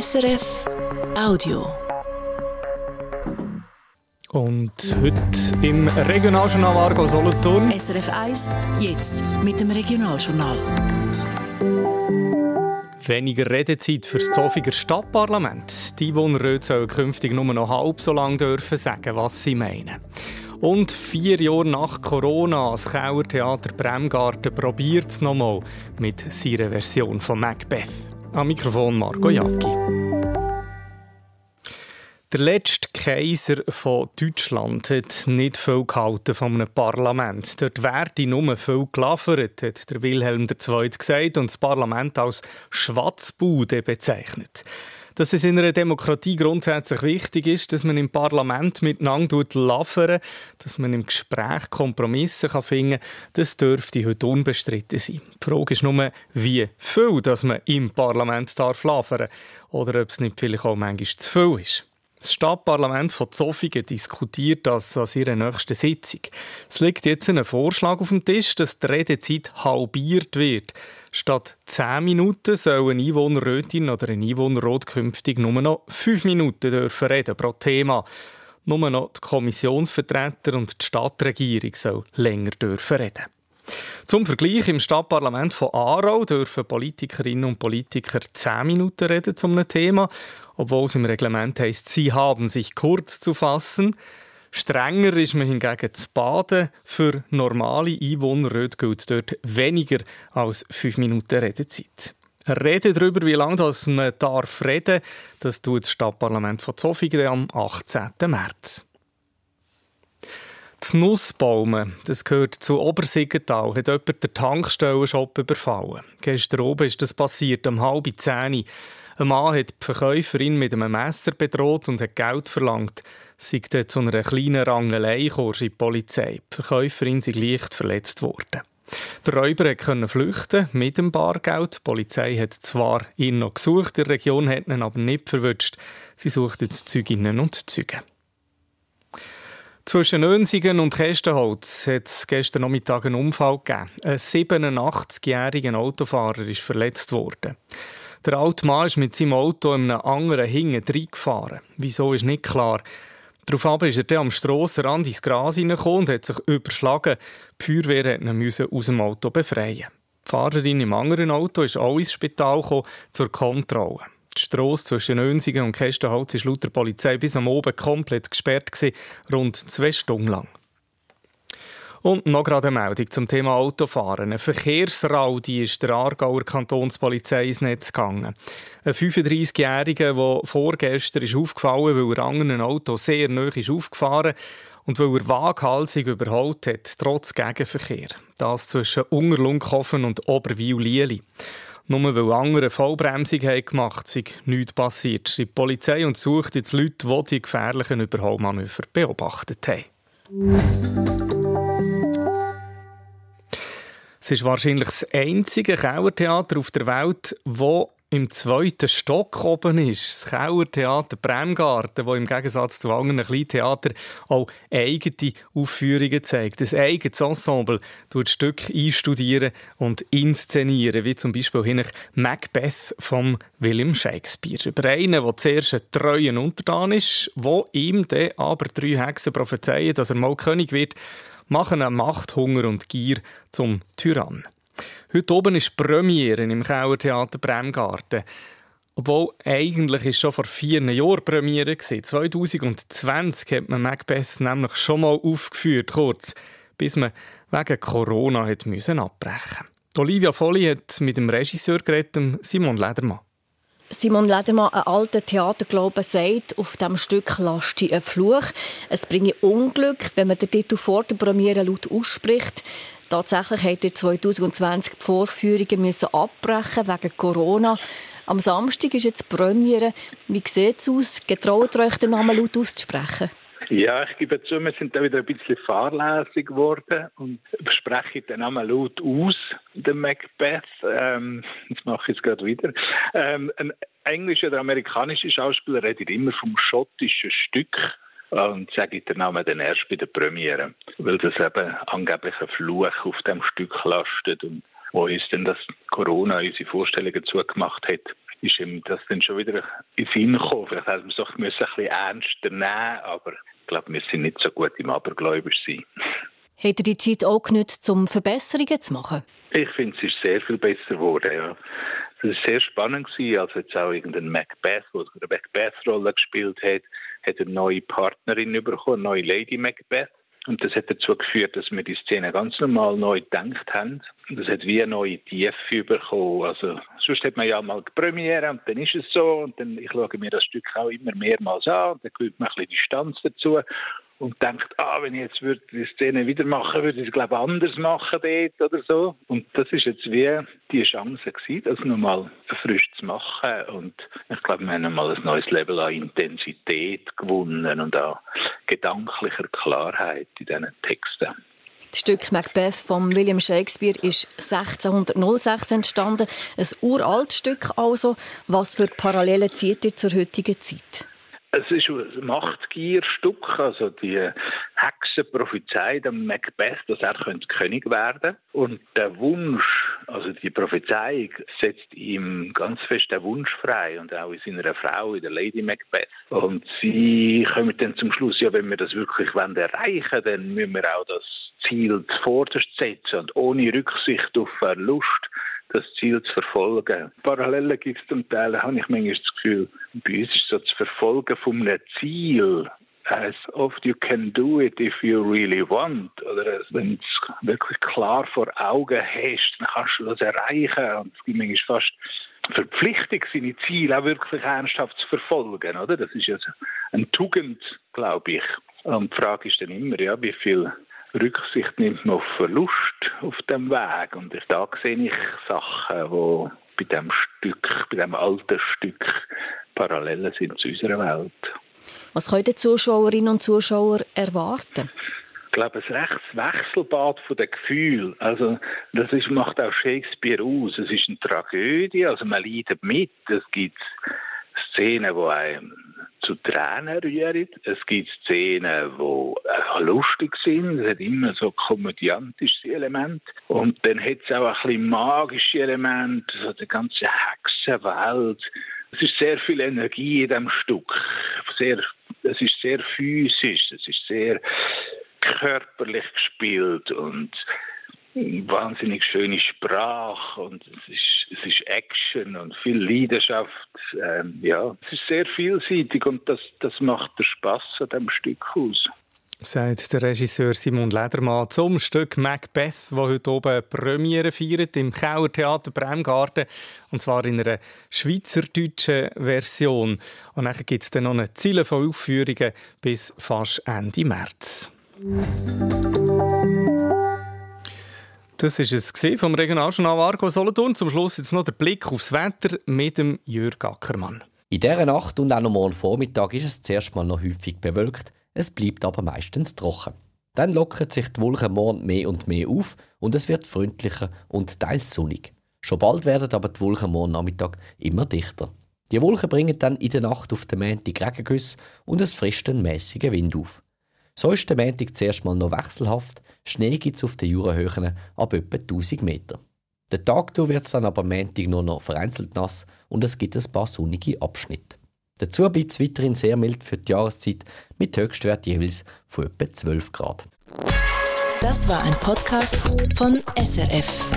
SRF Audio. Und heute im Regionaljournal Argo Solothurn. SRF 1, jetzt mit dem Regionaljournal. Weniger Redezeit für das Zofiger Stadtparlament. Die Einwohner sollen künftig nur noch halb so lange dürfen sagen, was sie meinen. Und vier Jahre nach Corona, das Kauertheater Bremgarten probiert es nochmal mit seiner Version von Macbeth. Am Mikrofon Marco Jacki. Der letzte Kaiser von Deutschland hat nicht viel gehalten von einem Parlament. Dort werde nur viel geliefert, hat der Wilhelm II. gesagt und das Parlament als Schwatzbude bezeichnet. Dass es in einer Demokratie grundsätzlich wichtig ist, dass man im Parlament miteinander laufen, dass man im Gespräch Kompromisse finden kann, das dürfte heute unbestritten sein. Die Frage ist nur, wie viel dass man im Parlament darf oder ob es nicht vielleicht auch manchmal zu viel ist. Das Stadtparlament von Zofingen diskutiert das an ihrer nächsten Sitzung. Es liegt jetzt ein Vorschlag auf dem Tisch, dass die Redezeit halbiert wird. Statt 10 Minuten soll ein Einwohnerrötin oder ein Einwohnerrot künftig nur noch 5 Minuten dürfen reden pro Thema. Nur noch die Kommissionsvertreter und die Stadtregierung sollen länger dürfen reden. Zum Vergleich im Stadtparlament von Aarau dürfen Politikerinnen und Politiker 10 Minuten reden zu einem Thema obwohl es im Reglement heißt, sie haben sich kurz zu fassen. Strenger ist man hingegen zu baden. Für normale Einwohner gilt dort weniger als fünf Minuten Redezeit. Reden darüber, wie lange das man darf reden, das tut das Stadtparlament von Zofingen am 18. März. Das Nussbaumen, das gehört zu Obersiggental, hat jemand den Tankstellenshop überfallen. Gestern oben ist das passiert, um halb zehn. Ein Mann hat die Verkäuferin mit einem Messer bedroht und hat Geld verlangt. Sie sei zu einer kleinen Rangelei in die Polizei. Die Verkäuferin sei leicht verletzt worden. Der Räuber konnte flüchten mit dem Bargeld. Die Polizei hat zwar ihn noch gesucht, die Region hat ihn aber nicht verwünscht. Sie sucht jetzt Zeuginnen und Zeugen. Zwischen Nönsigen und Kästenholz hat es gestern Nachmittag einen Unfall gegeben. Ein 87-jähriger Autofahrer ist verletzt worden. Der alte Mann ist mit seinem Auto in einem anderen hinten reingefahren. Wieso ist nicht klar. Daraufhin ist er dann am Strassenrand ins Gras hineingekommen und hat sich überschlagen. Die Feuerwehr musste ihn aus dem Auto befreien. Die Fahrerin im anderen Auto ist auch ins Spital gekommen, zur Kontrolle. Die Strasse zwischen Önsingen und Kästenholz war laut der Polizei bis am Oben komplett gesperrt, rund zwei Stunden lang. Und noch gerade eine Meldung zum Thema Autofahren. Ein Verkehrsraudi ist der Aargauer Kantonspolizei ins Netz gegangen. Ein 35-Jähriger, der vorgestern ist aufgefallen weil er an einem Auto sehr nahe ist aufgefahren und weil er waghalsig überholt hat, trotz Gegenverkehr. Das zwischen Ungerlunkhofen und Oberwil-Lieli. Nur weil andere Vollbremsung haben gemacht sei nichts passiert. Die Polizei und sucht jetzt Leute, die die gefährlichen Überholmanöver beobachtet haben. Es ist wahrscheinlich das einzige Kauertheater auf der Welt, wo im zweiten Stock oben ist. Das Kauertheater Bremgarten, wo im Gegensatz zu anderen kleinen Theatern auch eigene Aufführungen zeigt. Ein eigenes Ensemble tut Stück einstudieren und inszenieren, wie zum Beispiel Macbeth von William Shakespeare. Über einen, der zuerst ein treuer Untertan ist, wo ihm dann aber drei Hexen prophezeien, dass er mal König wird machen eine Macht, Hunger und Gier zum Tyrann. Heute oben ist Premiere im Kauertheater Bremgarten. Obwohl eigentlich ist schon vor vier Jahren Premiere war. 2020 hat man Macbeth nämlich schon mal aufgeführt, kurz, bis man wegen Corona hat müssen abbrechen. Olivia Folli hat mit dem Regisseur geredet, Simon Ledermann. Simon Ledermann, ein alter Theaterglaube, sagt, auf diesem Stück laste ein Fluch. Es bringe Unglück, wenn man den Titel vor der Premiere laut ausspricht. Tatsächlich hat er 2020 die Vorführungen müssen abbrechen wegen Corona. Am Samstag ist jetzt die Premiere. Wie sieht es aus? Getraut euch den Namen laut auszusprechen? Ja, ich gebe zu, wir sind da wieder ein bisschen fahrlässig geworden und spreche den Namen laut aus, den Macbeth. Ähm, jetzt mache ich es gerade wieder. Ähm, ein englischer oder amerikanischer Schauspieler redet immer vom schottischen Stück und sage ich den Namen dann erst bei der Premiere, weil das eben angeblich ein Fluch auf dem Stück lastet und wo uns denn das Corona unsere Vorstellungen zugemacht hat. ist ihm das dann schon wieder in Sinn gekommen. Vielleicht hätte man es doch ein bisschen ernster nehmen aber ich glaube, wir sind nicht so gut im Abergläubisch sein. Hat er die Zeit auch genutzt, um Verbesserungen zu machen? Ich finde, es ist sehr viel besser geworden, ja. Es war sehr spannend, als jetzt auch irgendein Macbeth, der eine Macbeth-Rolle gespielt hat, hat eine neue Partnerin bekommen, eine neue Lady Macbeth. Und das hat dazu geführt, dass wir die Szene ganz normal neu gedacht haben. Das hat wie eine neue Tiefe bekommen. Also, sonst hat man ja mal Premiere und dann ist es so. Und dann, ich schaue mir das Stück auch immer mehrmals an. Und dann gewinnt man ein bisschen Distanz dazu und denkt, ah, wenn ich jetzt würde die Szene wieder machen, würde ich es glaube anders machen dort oder so. Und das ist jetzt wie die Chance gewesen, das nochmal frisch zu machen. Und ich glaube, wir haben mal ein neues Level an Intensität gewonnen und an gedanklicher Klarheit in diesen Texten. Das Stück Macbeth von William Shakespeare ist 1606 entstanden. Ein uraltes Stück also. Was für Parallelen zieht ihr zur heutigen Zeit? Es ist ein Machtgierstück, also die Hexe prophezeit am Macbeth, dass er König werden könnte. Und der Wunsch, also die Prophezeiung, setzt ihm ganz fest den Wunsch frei und auch in seiner Frau, in der Lady Macbeth. Und sie kommen dann zum Schluss, ja, wenn wir das wirklich erreichen wollen, dann müssen wir auch das Ziel zuvorderst setzen und ohne Rücksicht auf Verlust das Ziel zu verfolgen. Parallelen gibt es zum Teil, habe ich manchmal das Gefühl, bei uns ist so das Verfolgen von einem Ziel as oft you can do it if you really want. Oder wenn es wirklich klar vor Augen hast, dann kannst du das erreichen. Und es gibt manchmal fast Verpflichtung, seine Ziele auch wirklich ernsthaft zu verfolgen. Oder? Das ist ja eine Tugend, glaube ich. Und die Frage ist dann immer, ja, wie viel Rücksicht nimmt man auf Verlust auf dem Weg. Und da sehe ich Sachen, die bei dem Stück, bei dem alten Stück Parallelen sind zu unserer Welt. Was können die Zuschauerinnen und Zuschauer erwarten? Ich glaube, ein rechtes Wechselbad von den Gefühlen. Also, das ist, macht auch Shakespeare aus. Es ist eine Tragödie, also man leidet mit. Es gibt Szenen, die einem zu Tränen rühren. Es gibt Szenen, die lustig sind. Es hat immer so komödiantische Elemente. Und dann hat es auch ein bisschen magische Elemente, so die ganze Hexenwelt. Es ist sehr viel Energie in dem Stück. Sehr, es ist sehr physisch, es ist sehr körperlich gespielt und wahnsinnig schöne Sprache und es ist, es ist Action und viel Leidenschaft. Ähm, ja, es ist sehr vielseitig und das, das macht den Spaß an dem Stück aus. Sagt der Regisseur Simon Ledermann zum Stück Macbeth, das heute oben Premiere feiert im Kauertheater Bremgarten. Und zwar in einer schweizerdeutschen Version. Und dann gibt es dann noch eine Ziele von Aufführungen bis fast Ende März. Das ist es vom Regionaljournal Argo Solothurn. Zum Schluss jetzt noch der Blick aufs Wetter mit dem Jürg Ackermann. In dieser Nacht und auch noch morgen Vormittag ist es zuerst mal noch häufig bewölkt, es bleibt aber meistens trocken. Dann lockern sich die Wolken morgen mehr und mehr auf und es wird freundlicher und teils sonnig. Schon bald werden aber die Wolken morgen Nachmittag immer dichter. Die Wolken bringen dann in der Nacht auf den Montag Regengüsse und es frischt einen mäßigen Wind auf. So ist der Montag zuerst mal noch wechselhaft, Schnee gibt es auf den Jurahöhen ab etwa 1000 Meter. Den Tag wird es dann aber Montag nur noch vereinzelt nass und es gibt ein paar sonnige Abschnitte. Dazu bleibt es weiterhin sehr mild für die Jahreszeit mit Höchstwert jeweils von etwa 12 Grad. Das war ein Podcast von SRF.